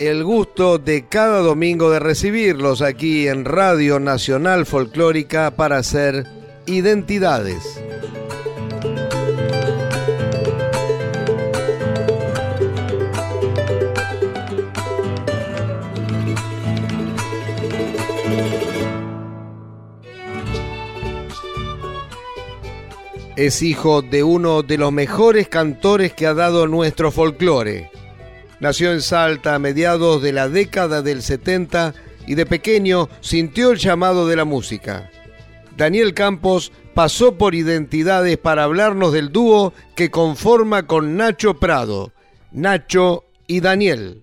El gusto de cada domingo de recibirlos aquí en Radio Nacional Folclórica para hacer identidades. Es hijo de uno de los mejores cantores que ha dado nuestro folclore Nació en Salta a mediados de la década del 70 y de pequeño sintió el llamado de la música. Daniel Campos pasó por identidades para hablarnos del dúo que conforma con Nacho Prado, Nacho y Daniel.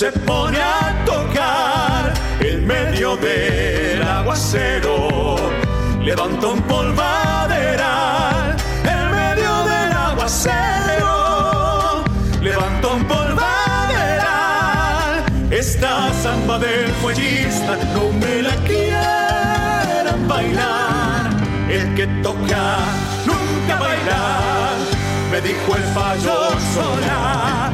Se pone a tocar en medio del aguacero, levanta un polvadera acero, levantó un polvadera. Esta samba del fuellista no me la quieran bailar. El que toca nunca bailar, me dijo el fallo sola.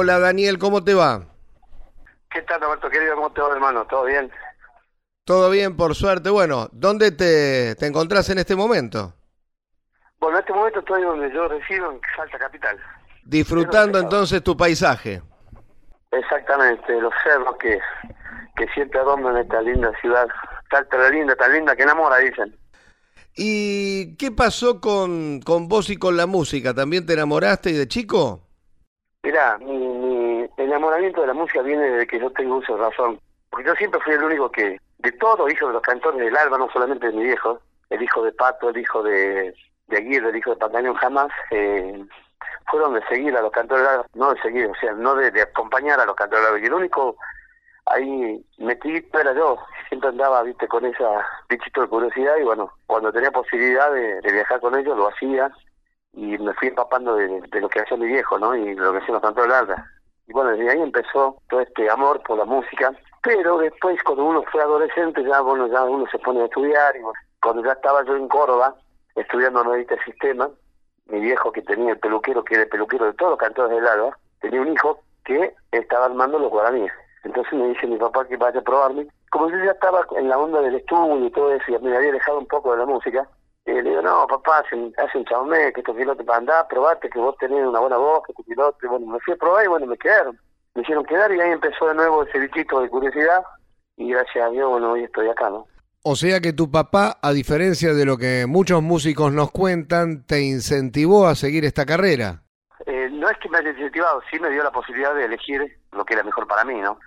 Hola Daniel, ¿cómo te va? ¿Qué tal Roberto querido? ¿Cómo te va hermano? ¿Todo bien? Todo bien, por suerte. Bueno, ¿dónde te, te encontrás en este momento? Bueno, en este momento estoy donde yo resido, en Salta Capital. Disfrutando entonces tu paisaje. Exactamente, los cerros que, que siempre adornan esta linda ciudad. Salta la linda, tan linda que enamora, dicen. ¿Y qué pasó con, con vos y con la música? ¿También te enamoraste de chico? Mirá, mi, enamoramiento de la música viene desde que yo tengo uso de razón. Porque yo siempre fui el único que, de todos, hijo de los cantores del Alba, no solamente de mi viejo, el hijo de Pato, el hijo de, de Aguirre, el hijo de Pantaleón, jamás eh, fueron de seguir a los cantores del Alba, no de seguir, o sea, no de, acompañar a los cantores del Alba. Y el único ahí metidito era yo, siempre andaba, viste, con esa bichito de curiosidad y bueno, cuando tenía posibilidad de viajar con ellos lo hacía y me fui empapando de, lo que hacía mi viejo, ¿no? Y de lo que hacían los cantores larga. Y bueno, desde ahí empezó todo este amor por la música, pero después cuando uno fue adolescente ya, bueno, ya uno se pone a estudiar y cuando ya estaba yo en Córdoba estudiando nuevamente el sistema, mi viejo que tenía el peluquero, que era el peluquero de todos los cantores del alba, tenía un hijo que estaba armando los guaraníes. Entonces me dice mi papá que vaya a probarme. Como yo ya estaba en la onda del estudio y todo eso, y me había dejado un poco de la música, y le digo, no, papá, hace, hace un chamé, que estos pilotos para andar, probate que vos tenés una buena voz, que tu piloto, y bueno, me fui a probar y bueno, me quedaron. me hicieron quedar y ahí empezó de nuevo ese bichito de curiosidad y gracias a Dios, bueno, hoy estoy acá, ¿no? O sea que tu papá, a diferencia de lo que muchos músicos nos cuentan, te incentivó a seguir esta carrera. Eh, no es que me haya incentivado, sí me dio la posibilidad de elegir lo que era mejor para mí, ¿no?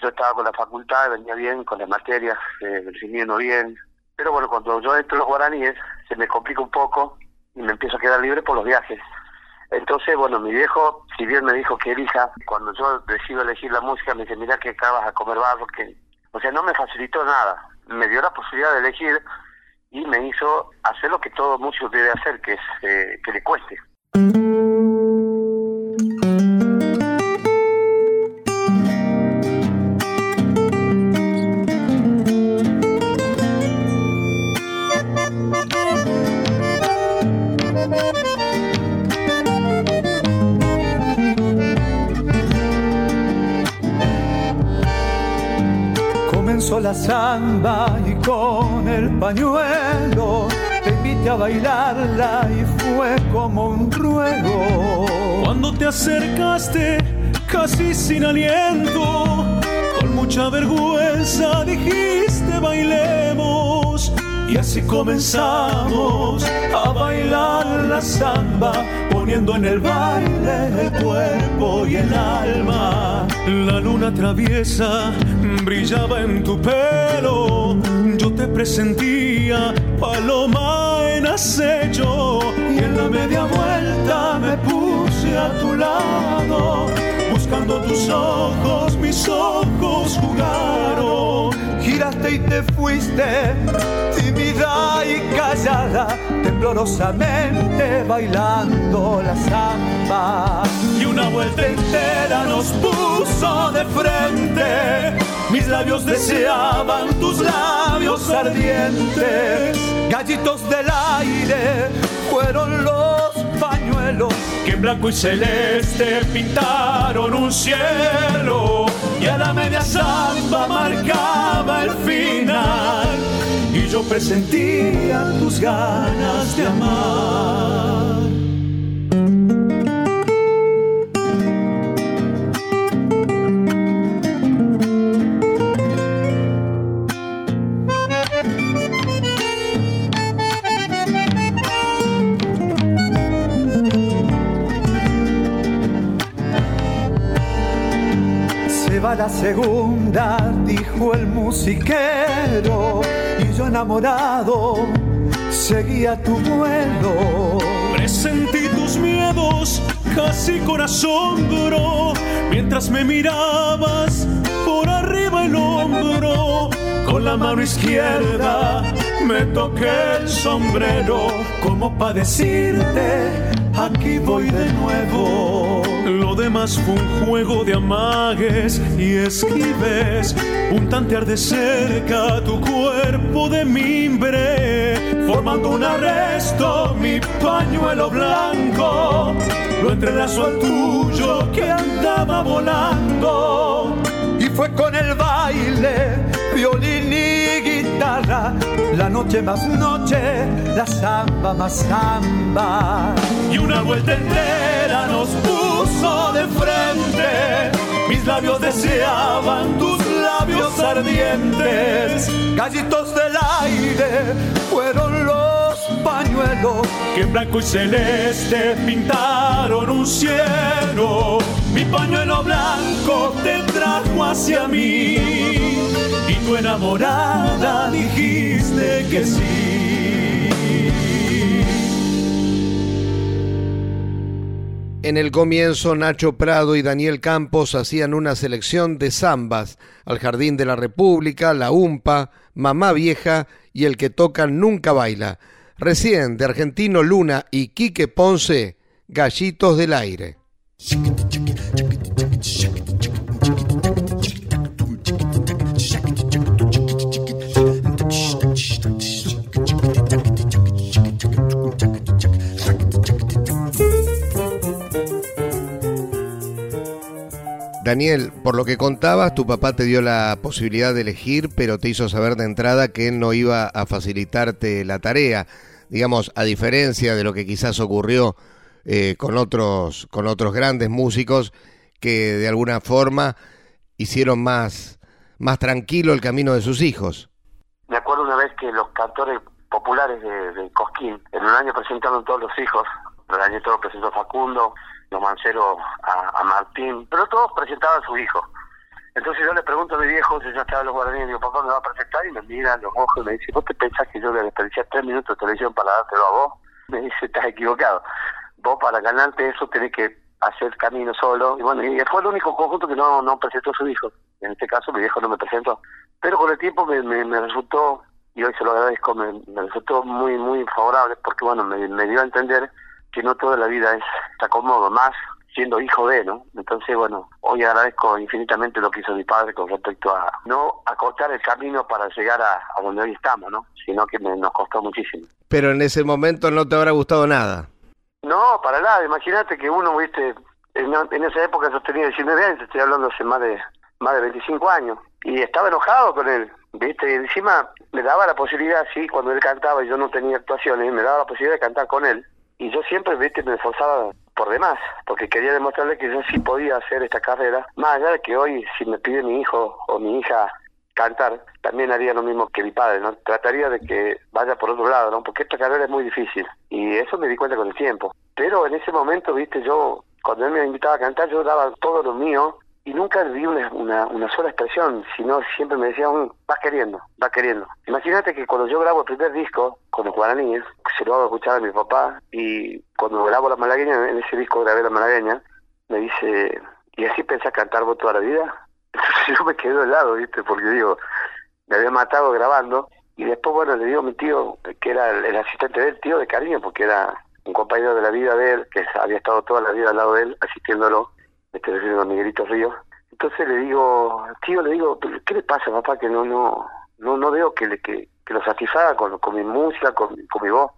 Yo estaba con la facultad, venía bien, con las materias, eh, recibiendo bien. Pero bueno, cuando yo entro en los guaraníes, se me complica un poco y me empiezo a quedar libre por los viajes. Entonces, bueno, mi viejo, si bien me dijo que elija, cuando yo decido elegir la música, me dice, mira que acabas a comer barro, que... O sea, no me facilitó nada. Me dio la posibilidad de elegir y me hizo hacer lo que todo músico debe hacer, que es eh, que le cueste. La samba y con el pañuelo te invité a bailarla y fue como un ruego. Cuando te acercaste casi sin aliento, con mucha vergüenza dijiste bailemos. Y así comenzamos a bailar la samba, poniendo en el baile el cuerpo y el alma. La luna traviesa brillaba en tu pelo, yo te presentía paloma en acecho y en la media vuelta me puse a tu lado, buscando tus ojos, mis ojos jugaron. Giraste y te fuiste, tímida y callada, temblorosamente bailando la samba. Y una vuelta entera nos puso de frente mis labios deseaban tus labios ardientes. Gallitos del aire fueron los pañuelos que en blanco y celeste pintaron un cielo. Y a la media samba marcaba el final. Y yo presentía tus ganas de amar. La segunda, dijo el musiquero, y yo enamorado seguía tu vuelo. Presentí tus miedos casi con asombro, mientras me mirabas por arriba el hombro. Con la mano izquierda me toqué el sombrero, como para decirte, aquí voy de nuevo. Lo demás fue un juego de amagues y esquives, un tantear cerca tu cuerpo de mimbre, formando un arresto, mi pañuelo blanco, lo entrelazo al tuyo que andaba volando. Y fue con el baile, violín y guitarra, la noche más noche, la samba más samba. Y una vuelta entera nos puso de frente. Mis labios deseaban tus labios ardientes. Gallitos del aire fueron los pañuelos que en blanco y celeste pintaron un cielo. Mi pañuelo blanco te trajo hacia mí y tu enamorada dijiste que sí. En el comienzo, Nacho Prado y Daniel Campos hacían una selección de zambas, al Jardín de la República, La Umpa, Mamá Vieja y El que toca nunca baila. Recién de Argentino Luna y Quique Ponce, Gallitos del Aire. Daniel, por lo que contabas, tu papá te dio la posibilidad de elegir, pero te hizo saber de entrada que él no iba a facilitarte la tarea. Digamos, a diferencia de lo que quizás ocurrió eh, con, otros, con otros grandes músicos que de alguna forma hicieron más, más tranquilo el camino de sus hijos. Me acuerdo una vez que los cantores populares de, Cosquín, en un año presentaron todos los hijos, el año todo presentó Facundo, los Manceros a, Martín, pero todos presentaban a sus hijos. Entonces yo le pregunto a mi viejo si ya estaba los guaraníes, digo, papá, ¿me va a presentar? Y me mira los ojos y me dice, ¿vos te pensás que yo le desperdiciar tres minutos de televisión para dártelo a vos? Me dice, estás equivocado. Vos para ganarte eso tenés que hacer camino solo. Y bueno, y fue el único conjunto que no, no presentó a su hijo. En este caso mi viejo no me presentó. Pero con el tiempo me, me, resultó, y hoy se lo agradezco, me, resultó muy, muy favorable porque bueno, me, me dio a entender que no toda la vida es está cómodo, más siendo hijo de, ¿no? Entonces, bueno, hoy agradezco infinitamente lo que hizo mi padre con respecto a no acortar el camino para llegar a, donde hoy estamos, ¿no? Sino que me, nos costó muchísimo. Pero en ese momento no te habrá gustado nada. No, para nada. Imagínate que uno, viste, en, en, esa época yo tenía 19 años, estoy hablando hace más de más de 25 años, y estaba enojado con él, viste, y encima me daba la posibilidad, sí, cuando él cantaba y yo no tenía actuaciones, me daba la posibilidad de cantar con él, y yo siempre, viste, me esforzaba por demás, porque quería demostrarle que yo sí podía hacer esta carrera, más allá de que hoy si me pide mi hijo o mi hija cantar, también haría lo mismo que mi padre, ¿no? Trataría de que vaya por otro lado, ¿no? Porque esta carrera es muy difícil y eso me di cuenta con el tiempo. Pero en ese momento, viste, yo, cuando él me invitaba a cantar, yo daba todo lo mío y nunca vi una, una, sola expresión, sino siempre me decía, mm, vas queriendo, vas queriendo. Imagínate que cuando yo grabo el primer disco con los guaraníes, se lo hago escuchar a mi papá, y cuando grabo La Malagueña, en ese disco grabé La Malagueña, me dice, ¿y así pensás cantar vos toda la vida? Entonces yo me quedo helado, ¿viste? Porque digo, me había matado grabando, y después, bueno, le digo a mi tío, que era el, el asistente del tío de cariño, porque era un compañero de la vida de él, que había estado toda la vida al lado de él, asistiéndolo, a Miguelito Ríos. Entonces le digo, tío, le digo, ¿qué le pasa, papá? Que no no no no veo que le que, que lo satisfaga con, con mi música, con, con mi voz.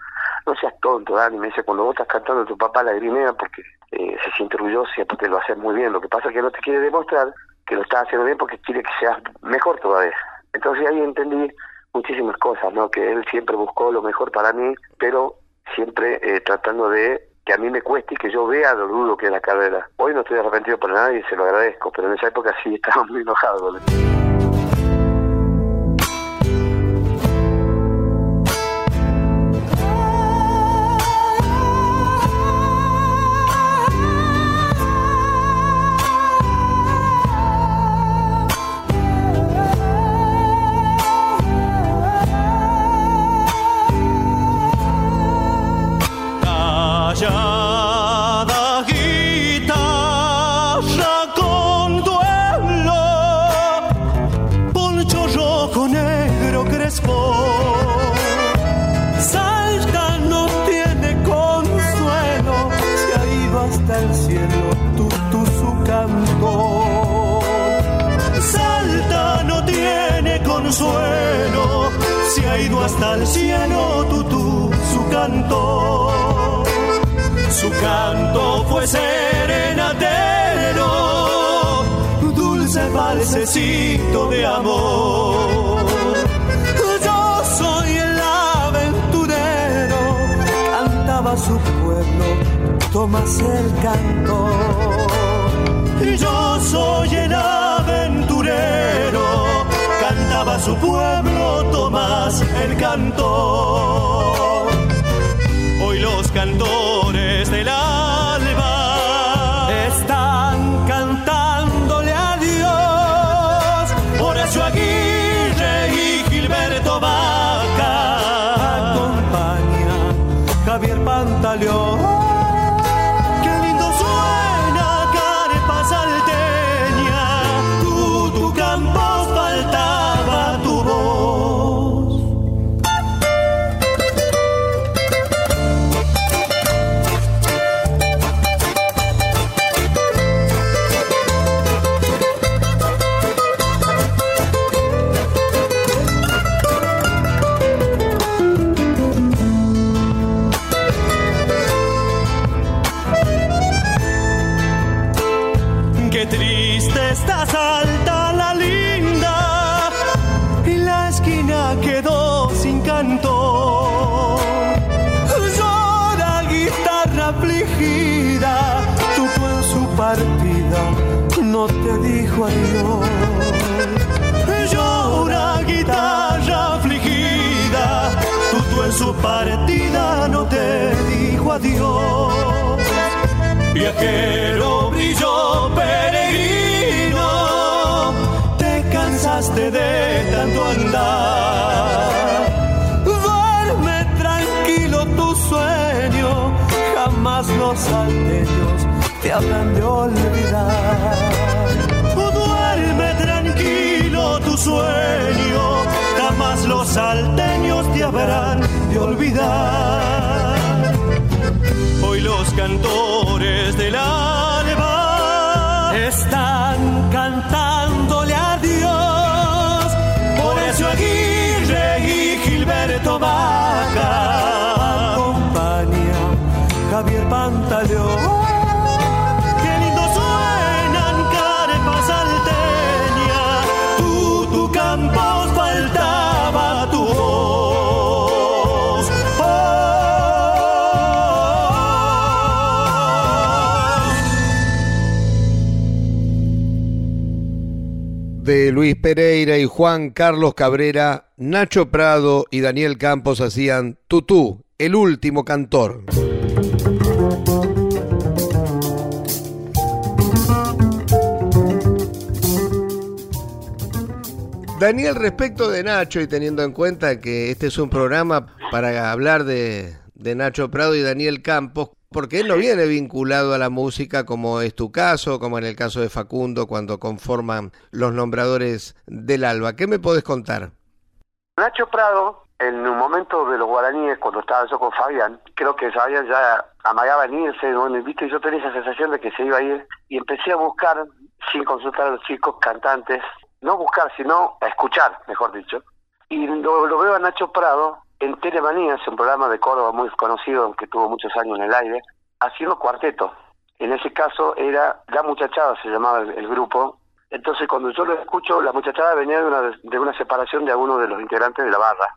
No seas tonto, Dani. Me dice, cuando vos estás cantando, tu papá lagrimea porque eh, se siente orgulloso y aparte lo haces muy bien. Lo que pasa es que no te quiere demostrar que lo estás haciendo bien porque quiere que seas mejor todavía. Entonces ahí entendí muchísimas cosas, ¿no? Que él siempre buscó lo mejor para mí, pero siempre eh, tratando de que a mí me cueste y que yo vea lo duro que es la carrera. Hoy no estoy arrepentido por nada y se lo agradezco, pero en esa época sí estaba muy enojado de Luis Pereira y Juan Carlos Cabrera, Nacho Prado y Daniel Campos hacían Tutú, el último cantor. Daniel, respecto de Nacho y teniendo en cuenta que este es un programa para hablar de, de Nacho Prado y Daniel Campos, porque él no viene vinculado a la música como es tu caso, como en el caso de Facundo, cuando conforman los nombradores del Alba. ¿Qué me podés contar? Nacho Prado, en un momento de los guaraníes, cuando estaba yo con Fabián, creo que Fabián ya amagaba en irse, bueno, ¿viste? yo tenía esa sensación de que se iba a ir, y empecé a buscar, sin consultar a los chicos, cantantes, no buscar, sino a escuchar, mejor dicho. Y lo veo a Nacho Prado en Telemanías, un programa de Córdoba muy conocido que tuvo muchos años en el aire, haciendo cuarteto. En ese caso era La Muchachada, se llamaba el, grupo. Entonces cuando yo lo escucho, La Muchachada venía de una, de una separación de alguno de los integrantes de la barra.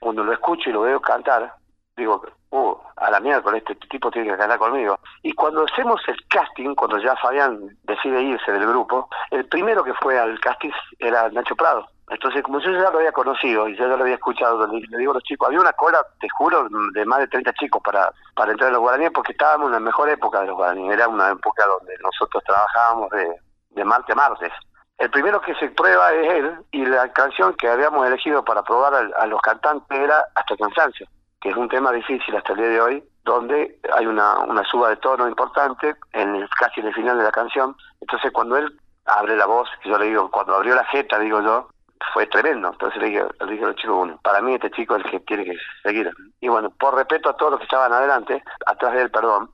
Cuando lo escucho y lo veo cantar, digo, uh, a la mierda, con este tipo tiene que cantar conmigo. Y cuando hacemos el casting, cuando ya Fabián decide irse del grupo, el primero que fue al casting era Nacho Prado. Entonces, como yo ya lo había conocido y ya lo había escuchado, le, digo a los chicos, había una cola, te juro, de más de 30 chicos para, para entrar a los guaraníes porque estábamos en la mejor época de los guaraníes. Era una época donde nosotros trabajábamos de, de martes a martes. El primero que se prueba es él y la canción que habíamos elegido para probar a, los cantantes era Hasta Cansancio, que es un tema difícil hasta el día de hoy, donde hay una, una suba de tono importante en el, casi en el final de la canción. Entonces, cuando él abre la voz, yo le digo, cuando abrió la jeta, digo yo, fue tremendo. Entonces le dije, le dije a los chicos, bueno, para mí este chico es el que tiene que seguir. Y bueno, por respeto a todos los que estaban adelante, atrás de él, perdón,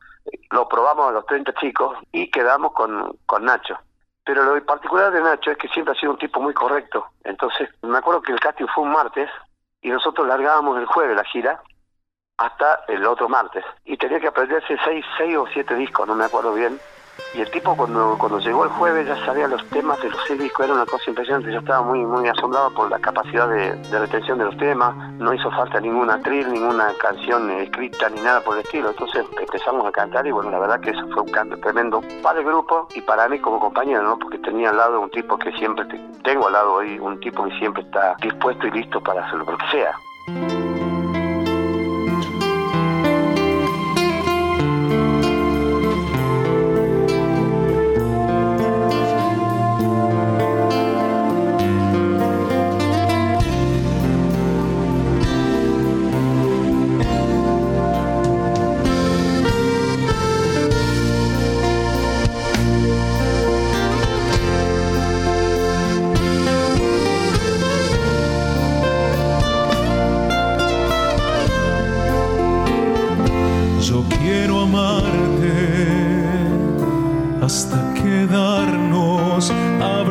lo probamos a los 30 chicos y quedamos con, con Nacho. Pero lo particular de Nacho es que siempre ha sido un tipo muy correcto. Entonces, me acuerdo que el casting fue un martes y nosotros largábamos el jueves la gira hasta el otro martes. Y tenía que aprenderse seis, seis o siete discos, no me acuerdo bien. Y el tipo cuando, cuando llegó el jueves ya sabía los temas de los seis discos, era una cosa impresionante, yo estaba muy muy asombrado por la capacidad de, retención de los temas, no hizo falta ninguna atril, ninguna canción escrita ni nada por el estilo, entonces empezamos a cantar y bueno, la verdad que eso fue un cambio tremendo para el grupo y para mí como compañero, ¿no? Porque tenía al lado un tipo que siempre, tengo al lado hoy un tipo que siempre está dispuesto y listo para hacerlo, lo que sea.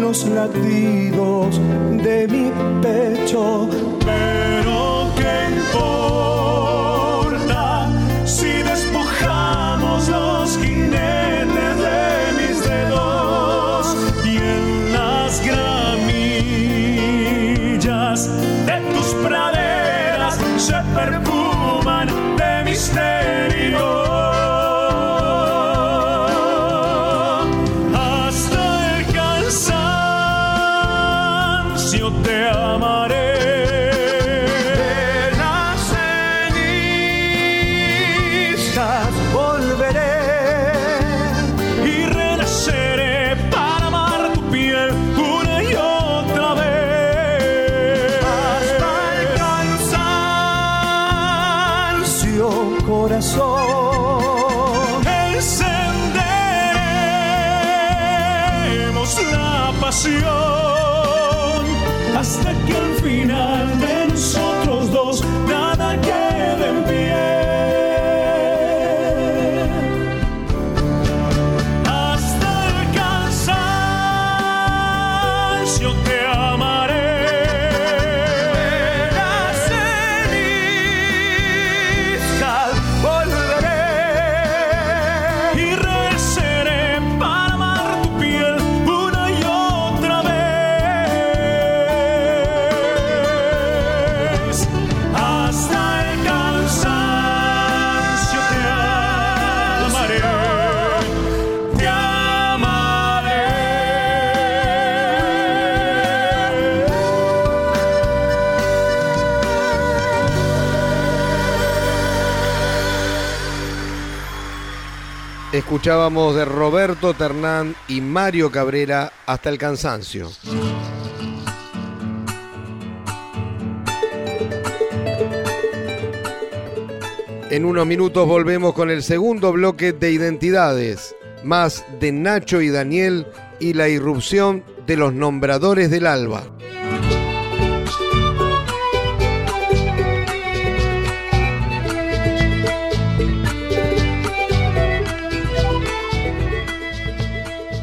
los latidos de mi pecho. Pero qué importa Escuchábamos de Roberto Ternán y Mario Cabrera hasta el cansancio. En unos minutos volvemos con el segundo bloque de identidades, más de Nacho y Daniel y la irrupción de los nombradores del alba.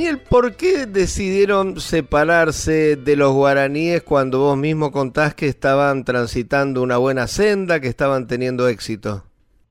Daniel, ¿por qué decidieron separarse de los guaraníes cuando vos mismo contás que estaban transitando una buena senda, que estaban teniendo éxito?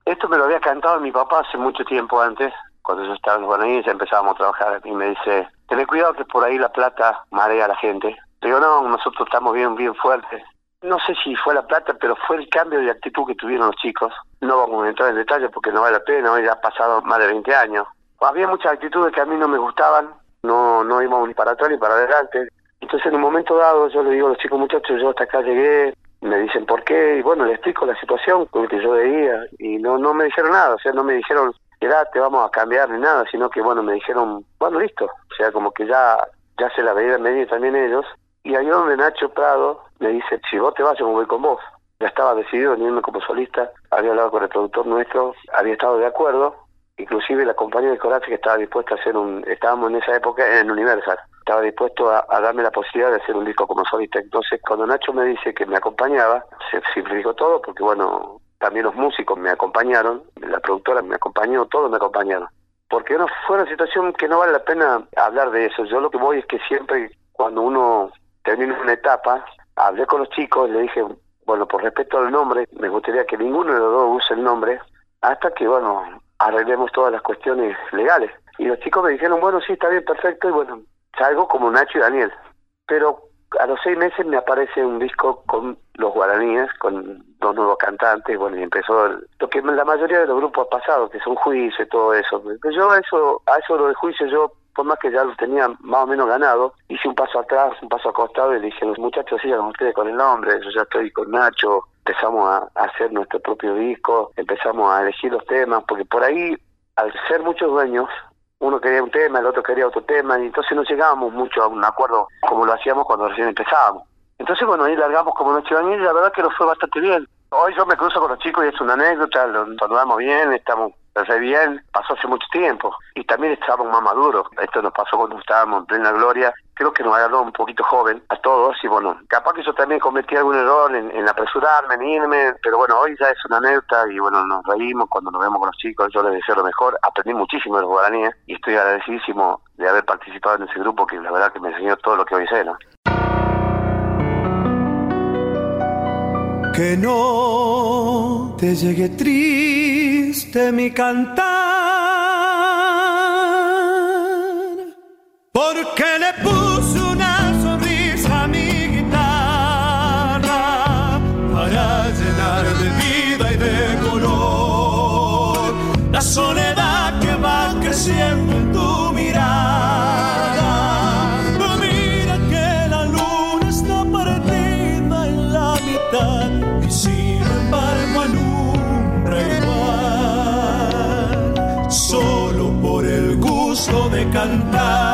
Esto me lo había cantado mi papá hace mucho tiempo antes, cuando yo estaba en los guaraníes, empezábamos a trabajar y me dice, ten cuidado que por ahí la plata marea a la gente. Digo, no, nosotros estamos bien, bien fuertes. No sé si fue la plata, pero fue el cambio de actitud que tuvieron los chicos. No vamos a entrar en detalle porque no vale la pena, ya ha pasado más de 20 años. Había muchas actitudes que a mí no me gustaban, no, no íbamos ni para atrás ni para adelante. Entonces en un momento dado yo le digo a los chicos muchachos, yo hasta acá llegué, me dicen por qué, y bueno, le explico la situación con que yo veía, y no, no me dijeron nada, o sea, no me dijeron, te vamos a cambiar ni nada, sino que bueno, me dijeron, bueno, listo, o sea, como que ya, ya se la veían venir también ellos, y ahí donde Nacho Prado me dice, si vos te vas, yo me voy con vos. Ya estaba decidido en irme como solista, había hablado con el productor nuestro, había estado de acuerdo, inclusive la compañía de Coraje que estaba dispuesta a hacer un, estábamos en esa época en Universal, estaba dispuesto a, darme la posibilidad de hacer un disco como solista. Entonces, cuando Nacho me dice que me acompañaba, se simplificó todo, porque bueno, también los músicos me acompañaron, la productora me acompañó, todos me acompañaron. Porque no fue una situación que no vale la pena hablar de eso. Yo lo que voy es que siempre cuando uno termina una etapa, hablé con los chicos, le dije, bueno, por respeto al nombre, me gustaría que ninguno de los dos use el nombre, hasta que, bueno, arreglemos todas las cuestiones legales. Y los chicos me dijeron, bueno, sí, está bien, perfecto, y bueno, salgo como Nacho y Daniel. Pero a los seis meses me aparece un disco con los guaraníes, con dos nuevos cantantes, bueno, y empezó lo que la mayoría de los grupos ha pasado, que son juicios y todo eso. Pero yo a eso, a eso lo de juicio, yo, por más que ya lo tenía más o menos ganado, hice un paso atrás, un paso acostado y le dije, los muchachos sigan ustedes con el nombre, yo ya estoy con Nacho, empezamos a, hacer nuestro propio disco, empezamos a elegir los temas, porque por ahí, al ser muchos dueños, uno quería un tema, el otro quería otro tema, y entonces no llegábamos mucho a un acuerdo como lo hacíamos cuando recién empezábamos. Entonces, bueno, ahí largamos como Noche de y la verdad que nos fue bastante bien. Hoy yo me cruzo con los chicos y es una anécdota, lo saludamos bien, estamos re bien, pasó hace mucho tiempo y también estábamos más maduros. Esto nos pasó cuando estábamos en plena gloria. Creo que nos agarró un poquito joven a todos y bueno, capaz que yo también cometí algún error en, apresurarme, en irme, pero bueno, hoy ya es una anécdota y bueno, nos reímos cuando nos vemos con los chicos. Yo les deseo lo mejor. Aprendí muchísimo de los guaraníes y estoy agradecidísimo de haber participado en ese grupo que la verdad que me enseñó todo lo que hoy sé, ¿no? Que no te llegue triste mi cantar, de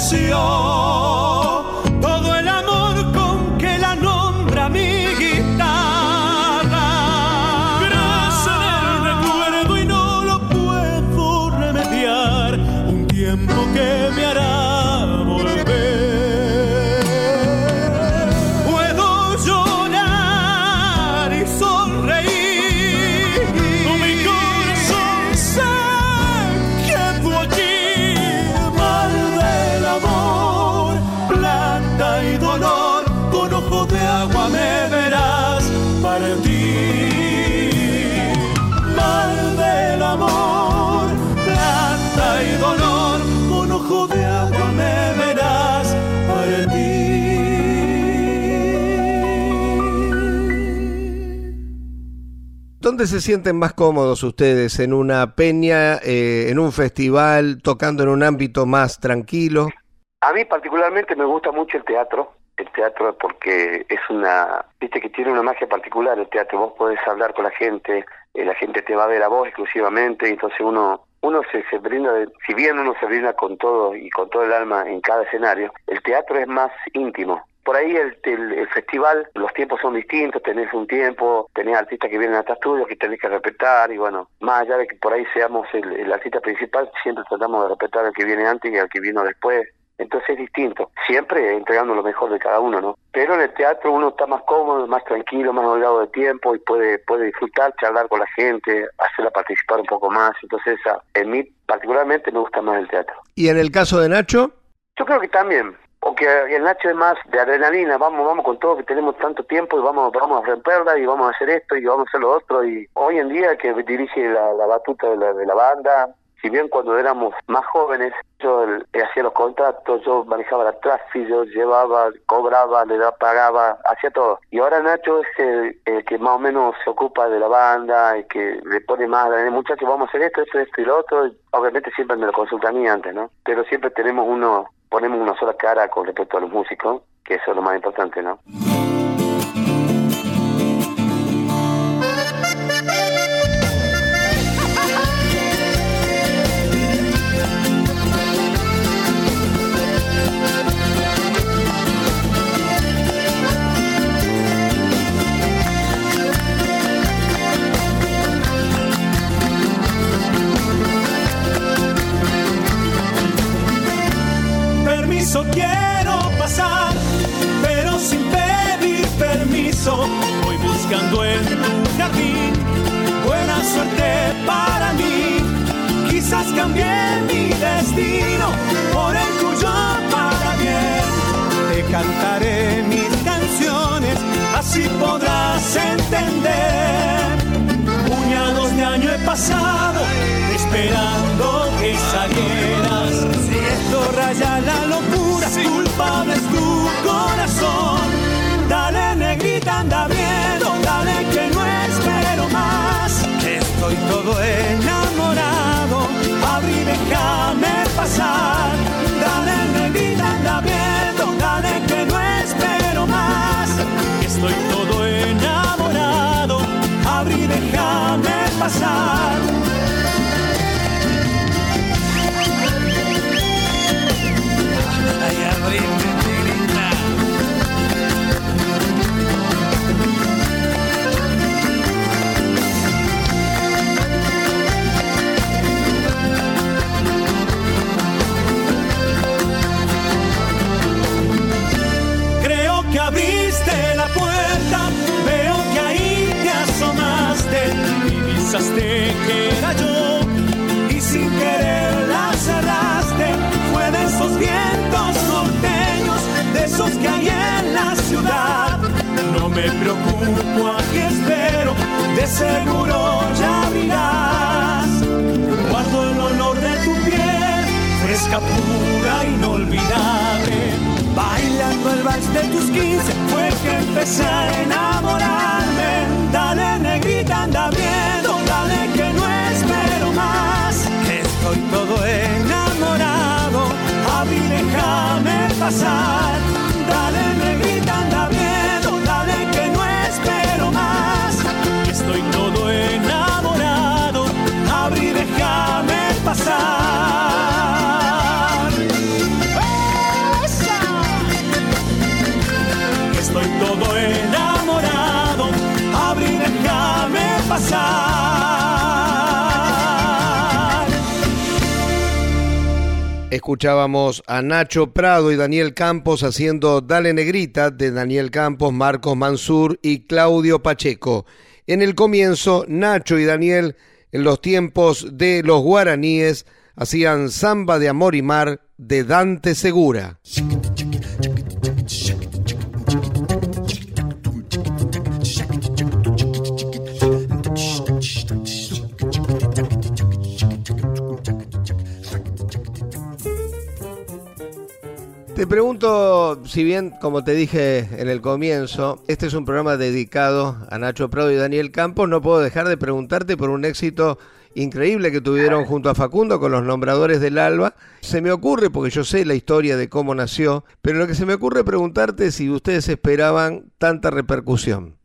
presión. ¿Dónde se sienten más cómodos ustedes? ¿En una peña, eh, en un festival, tocando en un ámbito más tranquilo? A mí particularmente me gusta mucho el teatro, el teatro porque es una, viste que tiene una magia particular el teatro, vos podés hablar con la gente, eh, la gente te va a ver a vos exclusivamente, entonces uno uno se, se brinda, si bien uno se brinda con todo y con todo el alma en cada escenario, el teatro es más íntimo. Por ahí el, el, festival, los tiempos son distintos, tenés un tiempo, tenés artistas que vienen a estudios que tenés que respetar y bueno, más allá de que por ahí seamos el, el artista principal, siempre tratamos de respetar al que viene antes y al que vino después entonces es distinto, siempre entregando lo mejor de cada uno, ¿no? Pero en el teatro uno está más cómodo, más tranquilo, más holgado de tiempo y puede puede disfrutar, charlar con la gente, hacerla participar un poco más. Entonces, en mí particularmente me gusta más el teatro. ¿Y en el caso de Nacho? Yo creo que también, porque el Nacho es más de adrenalina, vamos, vamos con todo, que tenemos tanto tiempo y vamos, vamos a romperla y vamos a hacer esto y vamos a hacer lo otro. Y hoy en día que dirige la, batuta de la, de la banda, si bien cuando éramos más jóvenes yo hacía los contratos, yo manejaba la tráfico, yo llevaba, cobraba, le pagaba, hacía todo. Y ahora Nacho es el, que más o menos se ocupa de la banda, y que le pone más, muchachos, vamos a hacer esto, esto, esto y lo otro. Obviamente siempre me lo consulta a antes, ¿no? Pero siempre tenemos uno, ponemos una sola cara con respecto a los músicos, que eso es lo más importante, ¿no? No me preocupo, aquí espero, de seguro ya abrirás. Guardo el olor de tu piel, fresca, pura, inolvidable. Bailando el vals de tus quince fue que empecé a enamorarme. Dale, negrita, anda viendo, dale que no espero más. Estoy todo enamorado, a mí déjame pasar Escuchábamos a Nacho Prado y Daniel Campos haciendo Dale Negrita de Daniel Campos, Marcos Mansur y Claudio Pacheco. En el comienzo, Nacho y Daniel, en los tiempos de los guaraníes, hacían Samba de Amor y Mar de Dante Segura. Te pregunto, si bien, como te dije en el comienzo, este es un programa dedicado a Nacho Prado y Daniel Campos, no puedo dejar de preguntarte por un éxito increíble que tuvieron junto a Facundo con los nombradores del Alba. Se me ocurre, porque yo sé la historia de cómo nació, pero lo que se me ocurre preguntarte si ustedes esperaban tanta repercusión.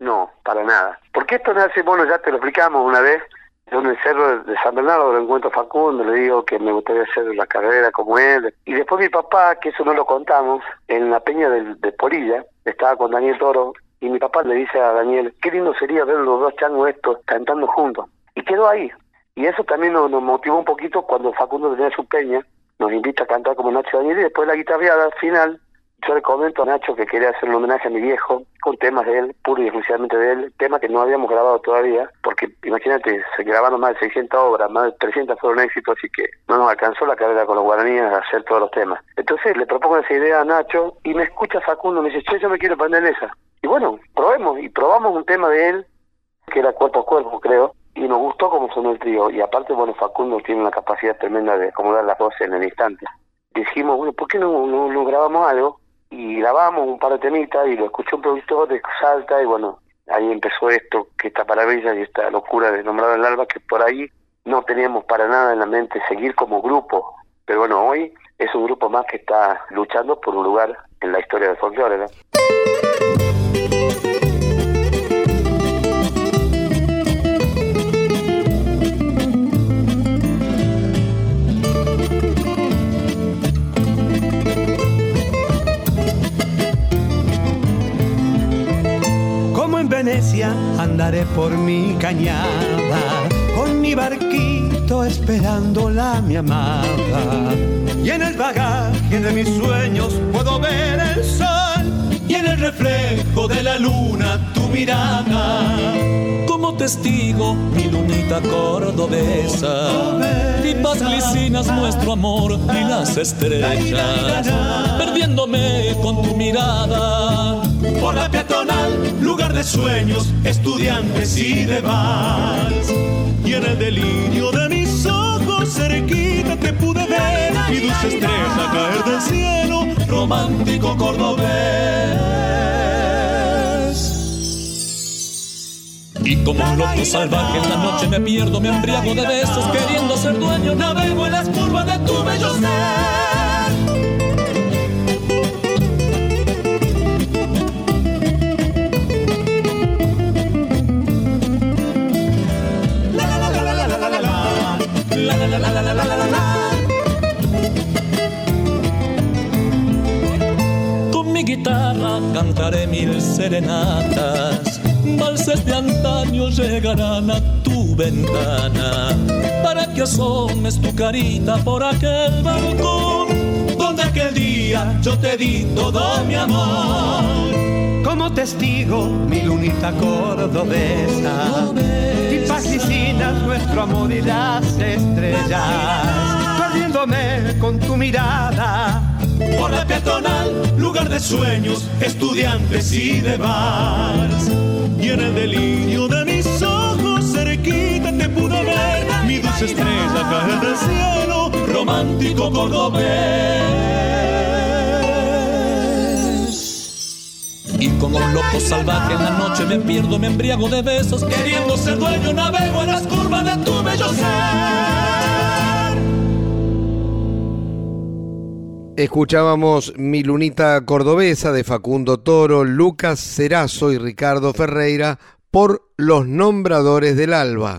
No, para nada. Porque esto nace, bueno, ya te lo explicamos una vez, Yo en el cerro de San Bernardo lo encuentro a Facundo, le digo que me gustaría hacer la carrera como él. Y después mi papá, que eso no lo contamos, en la peña de, de Polilla, estaba con Daniel Toro, y mi papá le dice a Daniel, qué lindo sería ver los dos changos estos cantando juntos. Y quedó ahí. Y eso también nos, nos motivó un poquito cuando Facundo tenía su peña, nos invita a cantar como Nacho Daniel, y después la guitarreada final yo le comento a Nacho que quería hacer un homenaje a mi viejo con temas de él, puro y exclusivamente de él, temas que no habíamos grabado todavía, porque imagínate, se grabaron más de 600 obras, más de 300 fueron éxitos, así que no nos alcanzó la carrera con los guaraníes a hacer todos los temas. Entonces le propongo esa idea a Nacho y me escucha Facundo, me dice, che, yo me quiero poner esa. Y bueno, probemos, y probamos un tema de él, que era cuerpo a cuerpo, creo, y nos gustó como sonó el trío. Y aparte, bueno, Facundo tiene una capacidad tremenda de acomodar las voces en el instante. Dijimos, bueno, ¿por qué no, no, no grabamos algo? Y grabamos un par de temitas y lo escuchó un productor de Salta y bueno, ahí empezó esto, que esta maravilla y esta locura de nombrar el alba que por ahí no teníamos para nada en la mente seguir como grupo, pero bueno, hoy es un grupo más que está luchando por un lugar en la historia del folclore. ¿no? Venecia andaré por mi cañada, con mi barquito esperándola mi amada. Y en el bagaje de mis sueños puedo ver el sol y en el reflejo de la luna tu mirada. Testigo, mi lunita cordobesa, tipas glicinas nuestro amor y las estrellas, perdiéndome con tu mirada por la peatonal, lugar de sueños, estudiantes y de vals. Y en el delirio de mis ojos cerquita te pude ver y dulce estrella caer del cielo, romántico cordobés. Y como un loco salvaje en la noche me pierdo, me embriago de besos, queriendo ser dueño, navego en las curvas de tu bello. Con mi guitarra cantaré mil serenatas, valses de antaño llegarán a tu ventana, para que asomes tu carita por aquel balcón, donde aquel día yo te di todo mi amor. Como testigo, mi lunita cordobesa fascinas nuestro amor y las estrellas, perdiéndome con tu mirada. Por la peatonal, lugar de sueños, estudiantes y de. Y en el delirio de mis ojos, cerquita te pude ver, mi dulce estrella caer del cielo, romántico cordobés. Y como un loco salvaje en la noche me pierdo, me embriago de besos, queriendo ser dueño, navego en las curvas de tu bello ser. Escuchábamos Mi Lunita Cordobesa de Facundo Toro, Lucas Cerazo y Ricardo Ferreira por Los Nombradores del Alba.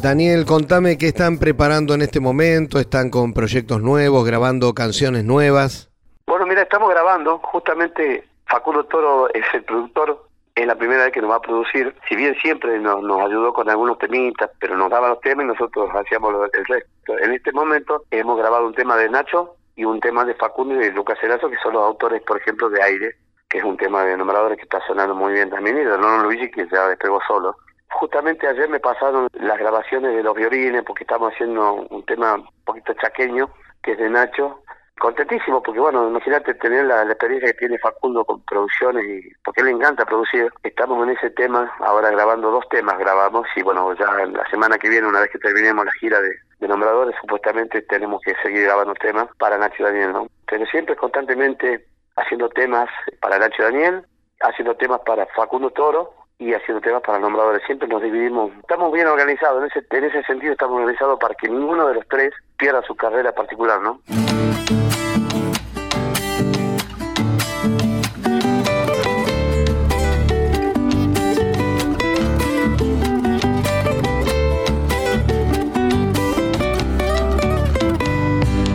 Daniel, contame qué están preparando en este momento, están con proyectos nuevos, grabando canciones nuevas. Bueno, mira, estamos grabando, justamente Facundo Toro es el productor, es la primera vez que nos va a producir, si bien siempre nos, ayudó con algunos temitas, pero nos daba los temas y nosotros hacíamos el resto. En este momento hemos grabado un tema de Nacho y un tema de Facundo y de Lucas Erazo, que son los autores, por ejemplo, de Aire, que es un tema de nombradores que está sonando muy bien también, y de Nono Luigi, que ya despegó solo. Justamente ayer me pasaron las grabaciones de los violines porque estamos haciendo un tema un poquito chaqueño, que es de Nacho. Contentísimo porque, bueno, imagínate tener la, experiencia que tiene Facundo con producciones y porque le encanta producir. Estamos en ese tema, ahora grabando dos temas grabamos y, bueno, ya la semana que viene, una vez que terminemos la gira de, nombradores, supuestamente tenemos que seguir grabando temas para Nacho Daniel, ¿no? Pero siempre constantemente haciendo temas para Nacho Daniel, haciendo temas para Facundo Toro y haciendo temas para nombradores. Siempre nos dividimos, estamos bien organizados, en ese, en ese sentido estamos organizados para que ninguno de los tres pierda su carrera particular, ¿no?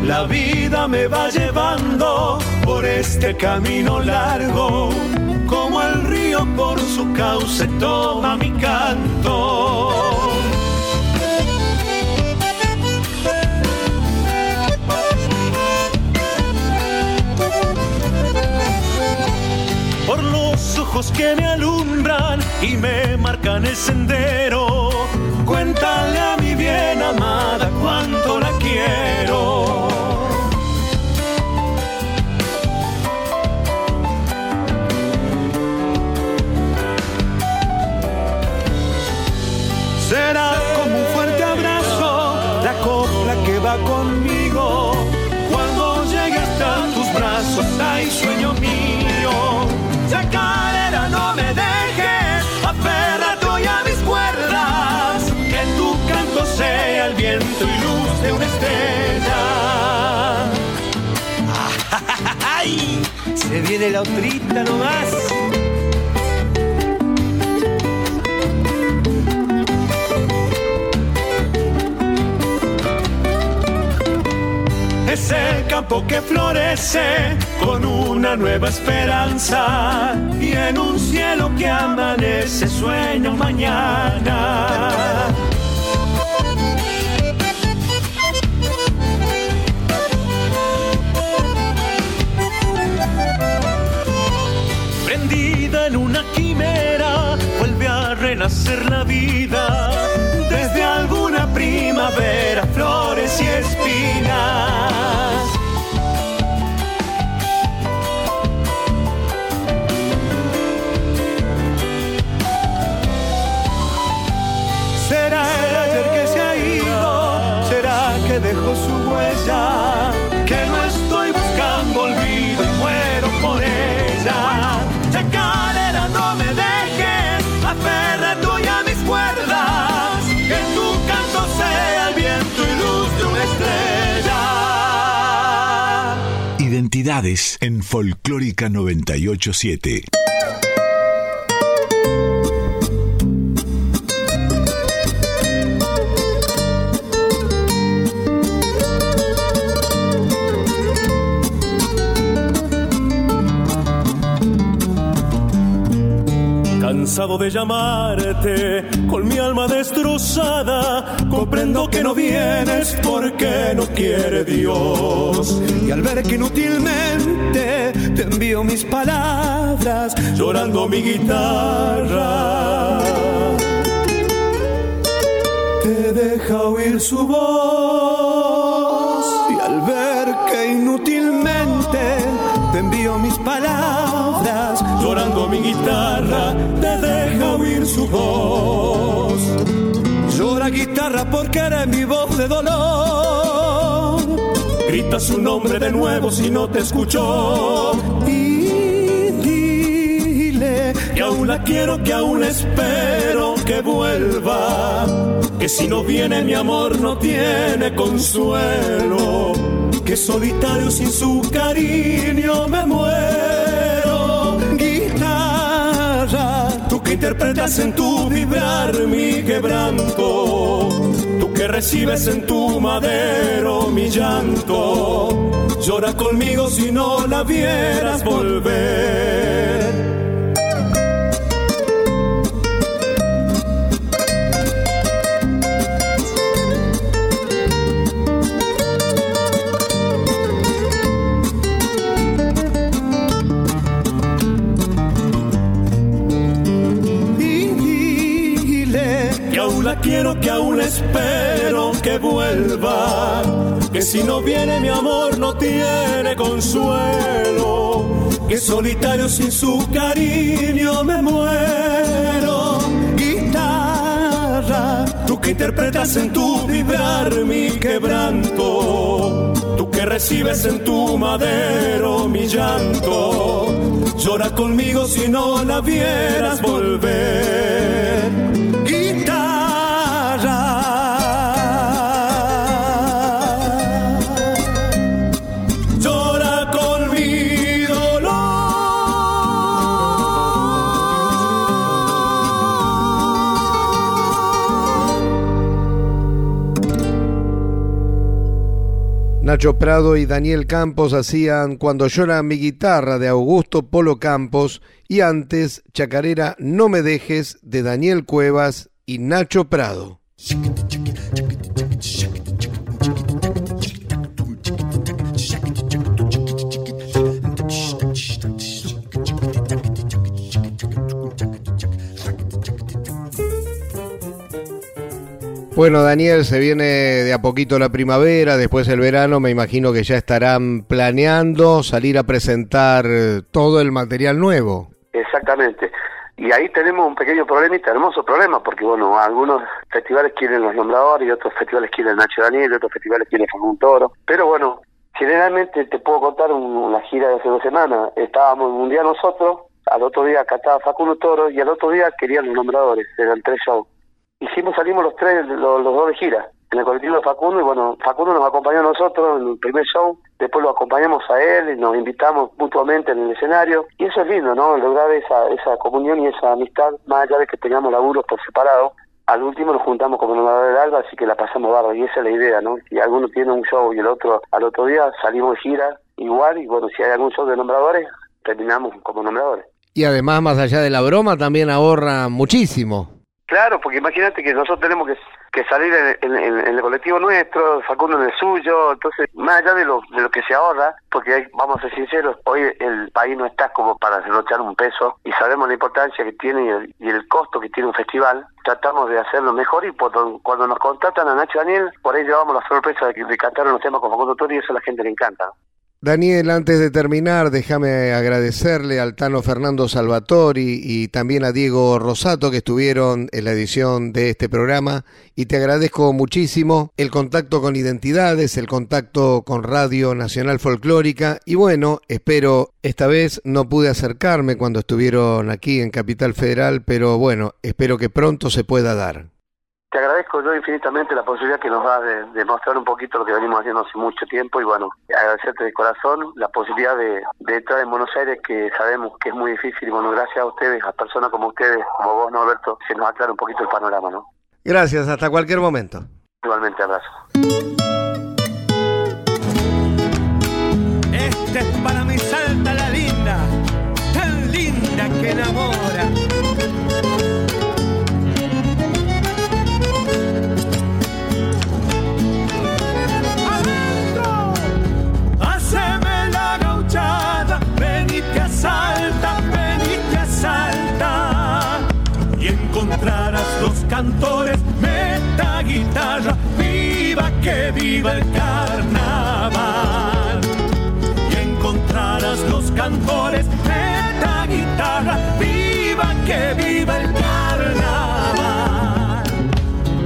La vida me va llevando por este camino largo, como el río por su cauce toma mi canto. Ojos que me alumbran y me marcan el sendero, cuéntale a mi bien amada cuánto la quiero. Se viene la otrita nomás. Es el campo que florece con una nueva esperanza y en un cielo que amanece sueño mañana. Renacer la vida desde alguna primavera, En Folclórica 987. Cansado de llamarte, con comprendo que no vienes porque no quiere Dios. Y al ver que inútilmente te envío mis palabras, Llorando mi guitarra, te deja oír su voz. Y al ver que inútilmente te envío mis palabras, llorando mi guitarra, te deja oír su voz. Llora guitarra porque eres mi voz de dolor. Grita su nombre de nuevo si no te escuchó. Y dile Que aún la quiero, que aún espero que vuelva. Que si no viene mi amor no tiene consuelo. Que solitario sin su cariño me muero. Interpretas en tu vibrar mi quebranto. Tú que recibes en tu madero mi llanto. Llora conmigo si no la vieras volver. Quiero, que aún espero que vuelva. Que si no viene mi amor no tiene consuelo. Que solitario sin su cariño me muero. guitarra, Tú que interpretas en tu vibrar mi quebranto. Tú que recibes en tu madero mi llanto. Llora conmigo si no la vieras volver. guitarra. Nacho Prado y Daniel Campos hacían Cuando llora mi guitarra de Augusto Polo Campos y antes Chacarera No me dejes de Daniel Cuevas y Nacho Prado. Bueno, Daniel, se viene de a poquito la primavera, después el verano, me imagino que ya estarán planeando salir a presentar todo el material nuevo. Exactamente. Y ahí tenemos un pequeño problemita, hermoso problema, porque bueno, algunos festivales quieren los nombradores y otros festivales quieren Nacho Daniel otros festivales quieren un Toro. Pero bueno, generalmente te puedo contar una gira de hace dos semanas. Estábamos un día nosotros, al otro día acá estaba Facundo Toro y al otro día querían los nombradores, eran tres shows hicimos, salimos los tres, los, dos de gira, en el colectivo de Facundo, y bueno, Facundo nos acompañó a nosotros en el primer show, después lo acompañamos a él y nos invitamos mutuamente en el escenario, y eso es lindo, ¿no? Lograr esa, esa comunión y esa amistad, más allá de que tengamos laburos por separado, al último nos juntamos como nombrador del alba, así que la pasamos barro, y esa es la idea, ¿no? Si alguno tiene un show y el otro al otro día, salimos de gira igual, y bueno, si hay algún show de nombradores, terminamos como nombradores. Y además, más allá de la broma, también ahorra muchísimo. Claro, porque imagínate que nosotros tenemos que, que salir en, el colectivo nuestro, Facundo en el suyo, entonces, más allá de lo, de lo que se ahorra, porque vamos a ser sinceros, hoy el país no está como para derrochar un peso y sabemos la importancia que tiene y el, costo que tiene un festival, tratamos de hacerlo mejor y cuando nos contratan a Nacho Daniel, por ahí llevamos la sorpresa de, de cantar unos temas con Facundo Toro y eso a la gente le encanta. Daniel, antes de terminar, déjame agradecerle al Tano Fernando Salvatori y también a Diego Rosato que estuvieron en la edición de este programa y te agradezco muchísimo el contacto con Identidades, el contacto con Radio Nacional Folclórica y bueno, espero, esta vez no pude acercarme cuando estuvieron aquí en Capital Federal, pero bueno, espero que pronto se pueda dar. Te agradezco yo infinitamente la posibilidad que nos da de, mostrar un poquito lo que venimos haciendo hace mucho tiempo y bueno, agradecerte de corazón la posibilidad de, de entrar en Buenos Aires que sabemos que es muy difícil y bueno, gracias a ustedes, a personas como ustedes, como vos, Norberto, se nos aclara un poquito el panorama, ¿no? Gracias, hasta cualquier momento. Igualmente, abrazo. Este es para mi salta la linda, tan linda que enamora cantores, meta guitarra, viva que viva el carnaval. Y encontrarás los cantores, meta guitarra, viva que viva el carnaval.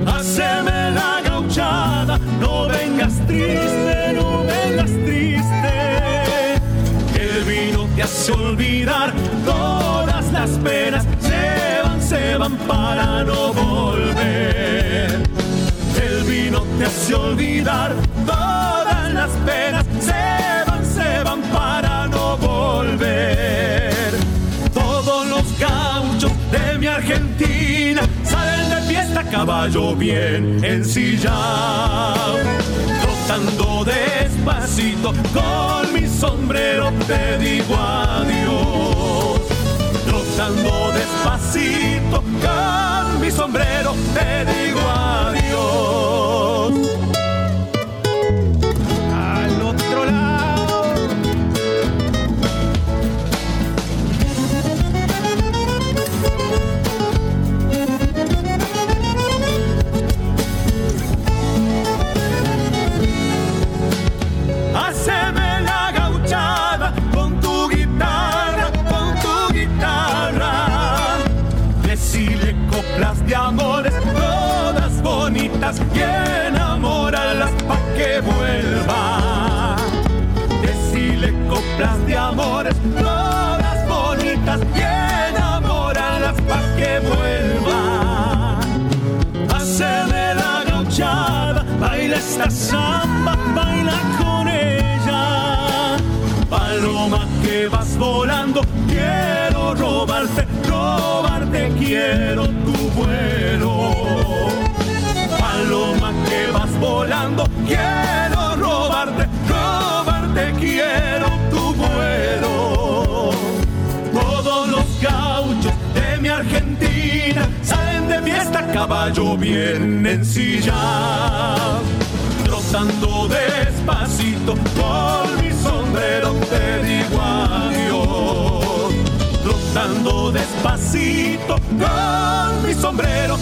Haceme la gauchada, no vengas triste, no vengas triste. El vino te hace olvidar todas las penas se van para no volver. El vino te hace olvidar todas las penas, se van, se van para no volver. Todos los gauchos de mi Argentina salen de fiesta caballo bien ensillado. Trotando despacito con mi sombrero te digo adiós Despacito. Con mi sombrero caballo bien ensillado, trotando despacito con mi sombrero te digo adiós, trotando despacito con mi sombrero